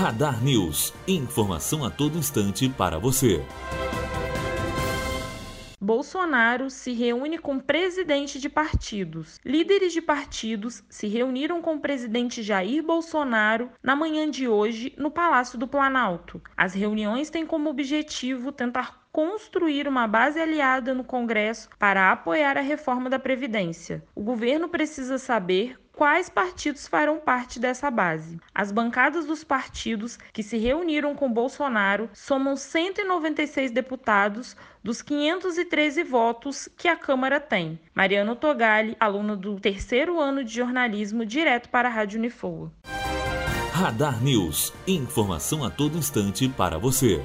Radar News. Informação a todo instante para você. Bolsonaro se reúne com presidente de partidos. Líderes de partidos se reuniram com o presidente Jair Bolsonaro na manhã de hoje no Palácio do Planalto. As reuniões têm como objetivo tentar construir uma base aliada no Congresso para apoiar a reforma da Previdência. O governo precisa saber quais partidos farão parte dessa base. As bancadas dos partidos que se reuniram com Bolsonaro somam 196 deputados dos 513 votos que a Câmara tem. Mariano Togali, aluna do terceiro ano de jornalismo, direto para a Rádio Unifoa. Radar News. Informação a todo instante para você.